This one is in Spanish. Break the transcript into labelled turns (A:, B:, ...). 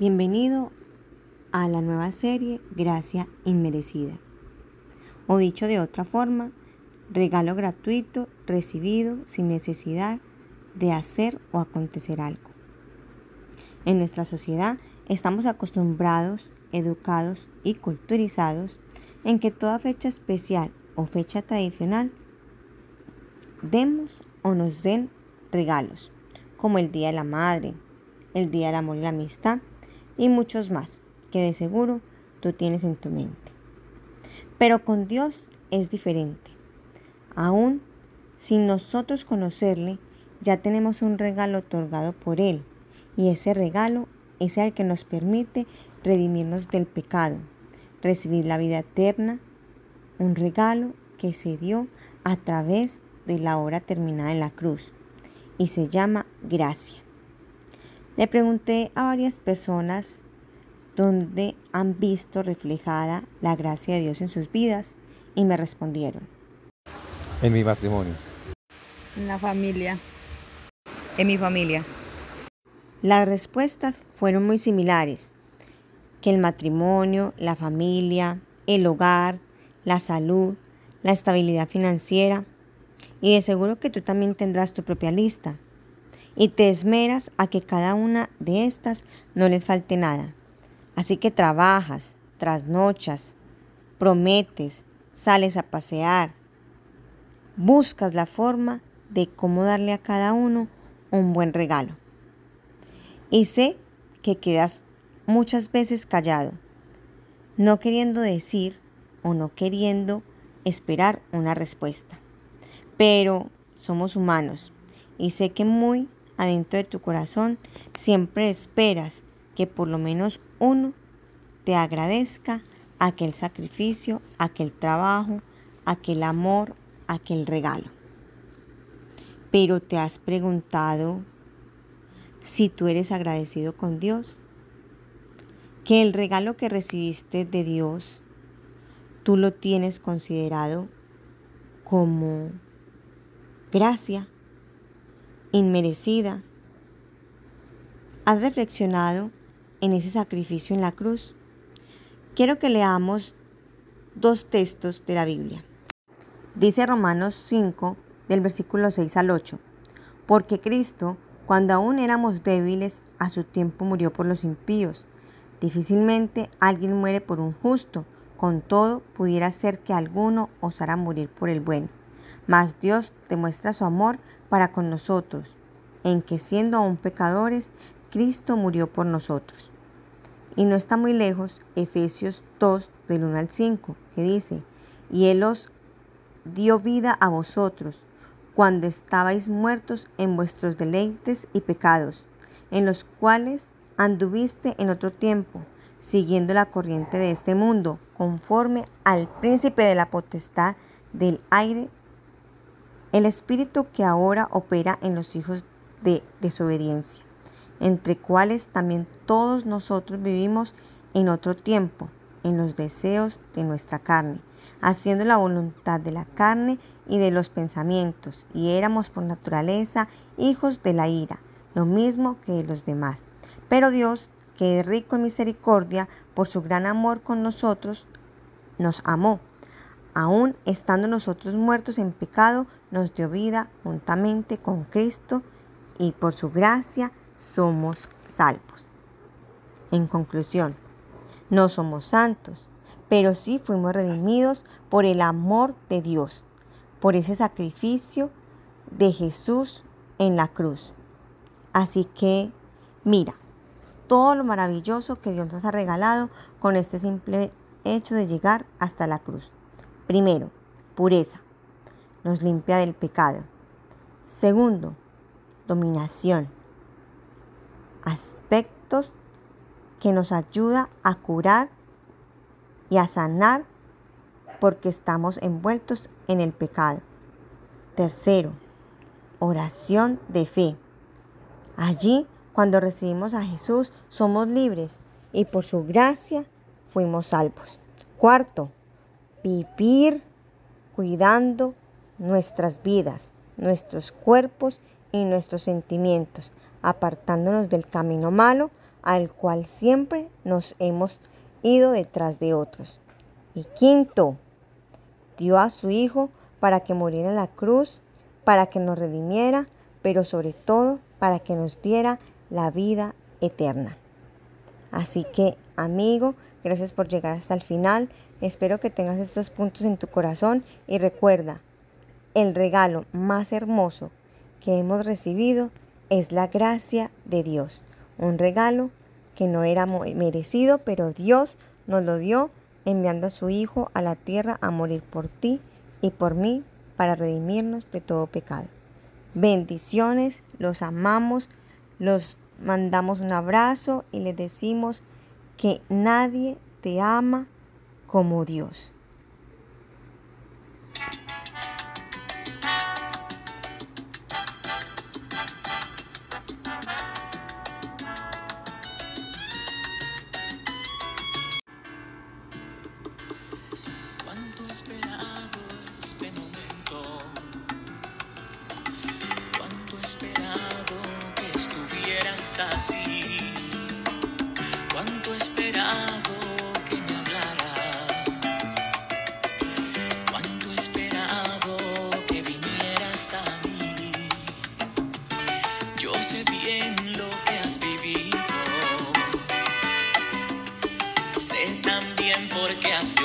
A: Bienvenido a la nueva serie Gracia Inmerecida. O dicho de otra forma, regalo gratuito recibido sin necesidad de hacer o acontecer algo. En nuestra sociedad estamos acostumbrados, educados y culturizados en que toda fecha especial o fecha tradicional demos o nos den regalos, como el Día de la Madre, el Día del Amor y la Amistad y muchos más que de seguro tú tienes en tu mente. Pero con Dios es diferente. Aún sin nosotros conocerle, ya tenemos un regalo otorgado por Él y ese regalo es el que nos permite redimirnos del pecado, recibir la vida eterna, un regalo que se dio a través de la hora terminada en la cruz y se llama gracia. Le pregunté a varias personas dónde han visto reflejada la gracia de Dios en sus vidas y me respondieron.
B: En mi matrimonio.
C: En la familia. En mi familia.
A: Las respuestas fueron muy similares, que el matrimonio, la familia, el hogar, la salud, la estabilidad financiera, y de seguro que tú también tendrás tu propia lista y te esmeras a que cada una de estas no les falte nada. Así que trabajas, trasnochas, prometes, sales a pasear, buscas la forma de cómo darle a cada uno un buen regalo. Y sé que quedas muchas veces callado, no queriendo decir o no queriendo esperar una respuesta. Pero somos humanos y sé que muy adentro de tu corazón siempre esperas que por lo menos uno te agradezca aquel sacrificio, aquel trabajo, aquel amor, aquel regalo. Pero te has preguntado si tú eres agradecido con Dios, que el regalo que recibiste de Dios, tú lo tienes considerado como gracia inmerecida. ¿Has reflexionado en ese sacrificio en la cruz? Quiero que leamos dos textos de la Biblia. Dice Romanos 5 del versículo 6 al 8, porque Cristo, cuando aún éramos débiles, a su tiempo murió por los impíos. Difícilmente alguien muere por un justo, con todo pudiera ser que alguno osara morir por el bueno. Mas Dios demuestra su amor para con nosotros, en que siendo aún pecadores, Cristo murió por nosotros. Y no está muy lejos Efesios 2 del 1 al 5, que dice, y Él os dio vida a vosotros, cuando estabais muertos en vuestros deleites y pecados, en los cuales anduviste en otro tiempo, siguiendo la corriente de este mundo, conforme al príncipe de la potestad del aire el espíritu que ahora opera en los hijos de desobediencia, entre cuales también todos nosotros vivimos en otro tiempo, en los deseos de nuestra carne, haciendo la voluntad de la carne y de los pensamientos, y éramos por naturaleza hijos de la ira, lo mismo que los demás. Pero Dios, que es rico en misericordia, por su gran amor con nosotros, nos amó aún estando nosotros muertos en pecado, nos dio vida juntamente con Cristo y por su gracia somos salvos. En conclusión, no somos santos, pero sí fuimos redimidos por el amor de Dios, por ese sacrificio de Jesús en la cruz. Así que, mira, todo lo maravilloso que Dios nos ha regalado con este simple hecho de llegar hasta la cruz. Primero, pureza. Nos limpia del pecado. Segundo, dominación. Aspectos que nos ayuda a curar y a sanar porque estamos envueltos en el pecado. Tercero, oración de fe. Allí, cuando recibimos a Jesús, somos libres y por su gracia fuimos salvos. Cuarto, vivir cuidando nuestras vidas, nuestros cuerpos y nuestros sentimientos, apartándonos del camino malo al cual siempre nos hemos ido detrás de otros. Y quinto, dio a su Hijo para que muriera en la cruz, para que nos redimiera, pero sobre todo para que nos diera la vida eterna. Así que, amigo, gracias por llegar hasta el final. Espero que tengas estos puntos en tu corazón y recuerda, el regalo más hermoso que hemos recibido es la gracia de Dios. Un regalo que no era merecido, pero Dios nos lo dio enviando a su Hijo a la tierra a morir por ti y por mí para redimirnos de todo pecado. Bendiciones, los amamos, los mandamos un abrazo y les decimos que nadie te ama como Dios.
D: Esperado que estuvieras así. Cuánto esperado Sé también por qué has